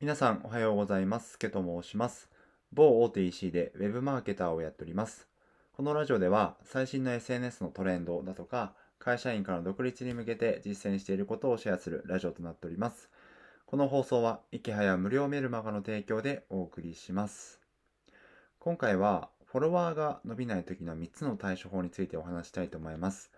皆さんおはようございます。ケと申します。某大手 EC で Web マーケターをやっております。このラジオでは最新の SNS のトレンドだとか会社員から独立に向けて実践していることをシェアするラジオとなっております。この放送は、池早無料メルマガの提供でお送りします。今回は、フォロワーが伸びない時の3つの対処法についてお話したいと思います。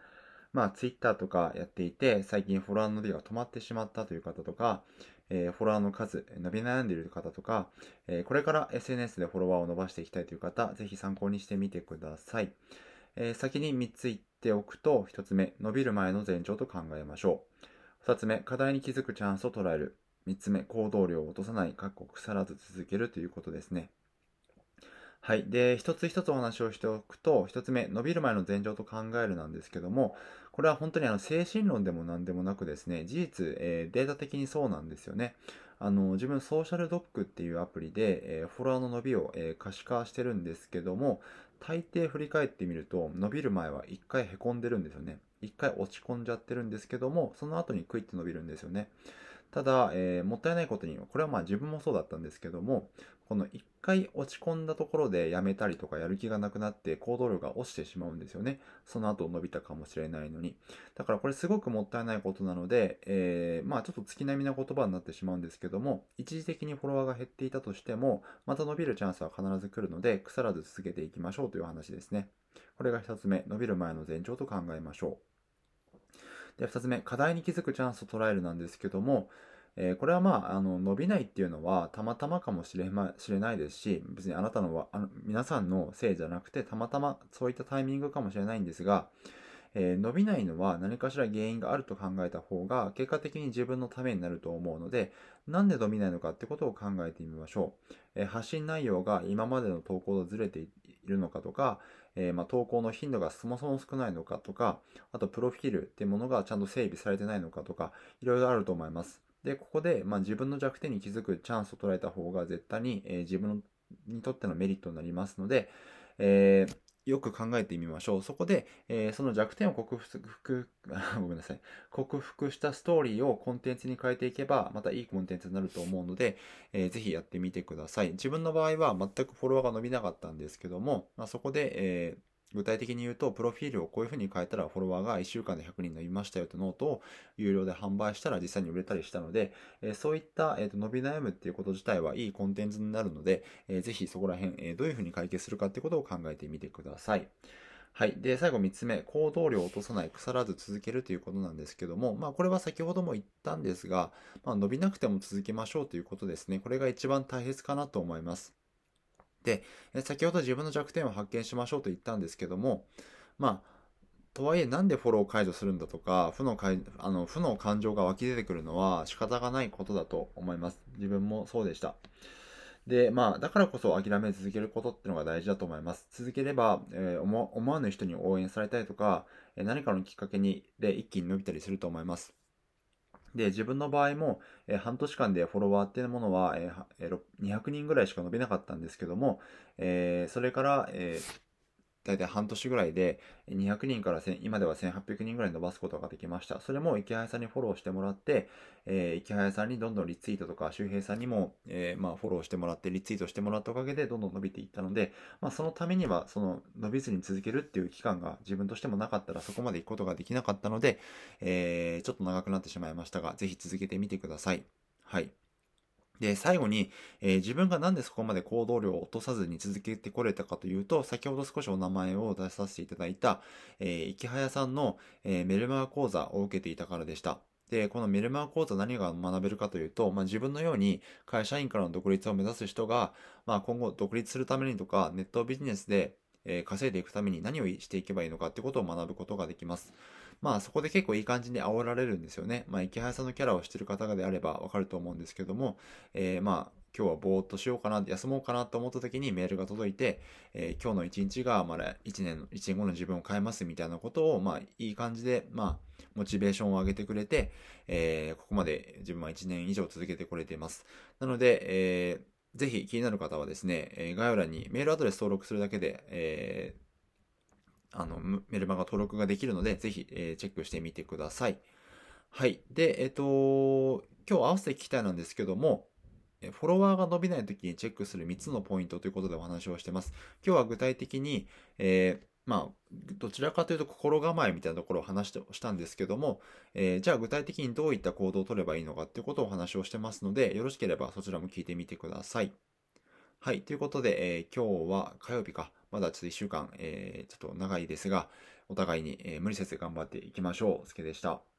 まあ、Twitter とかやっていて、最近フォロワーの伸びが止まってしまったという方とか、えー、フォロワーの数、伸び悩んでいる方とか、えー、これから SNS でフォロワーを伸ばしていきたいという方、ぜひ参考にしてみてください。えー、先に3つ言っておくと、1つ目、伸びる前の前兆と考えましょう。2つ目、課題に気づくチャンスを捉える。3つ目、行動量を落とさない、かっこ腐らず続けるということですね。はい。で、一つ一つお話をしておくと、一つ目、伸びる前の前兆と考えるなんですけども、これは本当にあの精神論でも何でもなくですね、事実、えー、データ的にそうなんですよね。あの、自分ソーシャルドッグっていうアプリで、えー、フォロワーの伸びを、えー、可視化してるんですけども、大抵振り返ってみると、伸びる前は一回凹んでるんですよね。一回落ち込んじゃってるんですけども、その後にクイッと伸びるんですよね。ただ、えー、もったいないことに、これはまあ自分もそうだったんですけども、この一回落ち込んだところでやめたりとかやる気がなくなって行動力が落ちてしまうんですよね。その後伸びたかもしれないのに。だからこれすごくもったいないことなので、えー、まあちょっと月並みな言葉になってしまうんですけども、一時的にフォロワーが減っていたとしても、また伸びるチャンスは必ず来るので、腐らず続けていきましょうという話ですね。これが一つ目、伸びる前の前兆と考えましょう。で、二つ目、課題に気づくチャンスを捉えるなんですけども、えー、これはまあ、あの、伸びないっていうのはたまたまかもしれ,、ま、しれないですし、別にあなたの、あの皆さんのせいじゃなくて、たまたまそういったタイミングかもしれないんですが、えー、伸びないのは何かしら原因があると考えた方が結果的に自分のためになると思うのでなんで伸びないのかってことを考えてみましょう、えー、発信内容が今までの投稿とずれているのかとか、えー、まあ、投稿の頻度がそもそも少ないのかとかあとプロフィールっていうものがちゃんと整備されてないのかとかいろいろあると思います。で、ここで、まあ、自分の弱点に気づくチャンスを捉えた方が絶対に、えー、自分にとってのメリットになりますので、えー、よく考えてみましょう。そこで、えー、その弱点を克服、ごめんなさい。克服したストーリーをコンテンツに変えていけば、またいいコンテンツになると思うので、えー、ぜひやってみてください。自分の場合は全くフォロワーが伸びなかったんですけども、まあ、そこで、えー具体的に言うと、プロフィールをこういう風に変えたらフォロワーが1週間で100人伸びましたよってノートを有料で販売したら実際に売れたりしたので、えそういった、えー、と伸び悩むっていうこと自体はいいコンテンツになるので、えー、ぜひそこら辺、えどういう風に解決するかってことを考えてみてください。はい。で、最後3つ目、行動量を落とさない、腐らず続けるということなんですけども、まあこれは先ほども言ったんですが、まあ伸びなくても続けましょうということですね。これが一番大切かなと思います。で、先ほど自分の弱点を発見しましょうと言ったんですけども、まあ、とはいえなんでフォローを解除するんだとか、負のあの負の感情が湧き出てくるのは仕方がないことだと思います。自分もそうでした。で、まあ、だからこそ諦め続けることっていうのが大事だと思います。続ければ、えー、思わぬ人に応援されたりとか、何かのきっかけにで一気に伸びたりすると思います。で、自分の場合も、えー、半年間でフォロワーっていうものは、えー、200人ぐらいしか伸びなかったんですけども、えー、それから、えー大体半年ぐらいで200人から今では1800人ぐらい伸ばすことができました。それも池早さんにフォローしてもらって、えー、池早さんにどんどんリツイートとか周平さんにも、えー、まあフォローしてもらってリツイートしてもらったおかげでどんどん伸びていったので、まあそのためにはその伸びずに続けるっていう期間が自分としてもなかったらそこまで行くことができなかったので、えー、ちょっと長くなってしまいましたが、ぜひ続けてみてください。はい。で、最後に、えー、自分がなんでそこまで行動量を落とさずに続けてこれたかというと、先ほど少しお名前を出させていただいた、えー、池早さんの、えー、メルマガ講座を受けていたからでした。で、このメルマガ講座何が学べるかというと、まあ、自分のように会社員からの独立を目指す人が、まあ、今後独立するためにとか、ネットビジネスで、えー、稼いでいくために何をしていけばいいのかってことを学ぶことができます。まあそこで結構いい感じに煽られるんですよね。まあ池原さんのキャラをしてる方であればわかると思うんですけども、えー、まあ今日はぼーっとしようかな、休もうかなと思った時にメールが届いて、えー、今日の一日がまだ1年、1年後の自分を変えますみたいなことを、まあいい感じで、まあモチベーションを上げてくれて、えー、ここまで自分は1年以上続けてこれています。なので、えー、ぜひ気になる方はですね、概要欄にメールアドレス登録するだけで、えーあの、メルマガ登録ができるので、ぜひ、えー、チェックしてみてください。はい。で、えっ、ー、と、今日合わせて聞きたいなんですけども、フォロワーが伸びない時にチェックする3つのポイントということでお話をしてます。今日は具体的に、えー、まあ、どちらかというと心構えみたいなところを話してしたんですけども、えー、じゃあ具体的にどういった行動を取ればいいのかっていうことをお話をしてますので、よろしければそちらも聞いてみてください。はい。ということで、えー、今日は火曜日か。まだちょっと1週間、えー、ちょっと長いですが、お互いに、え、無理せず頑張っていきましょう。すけでした。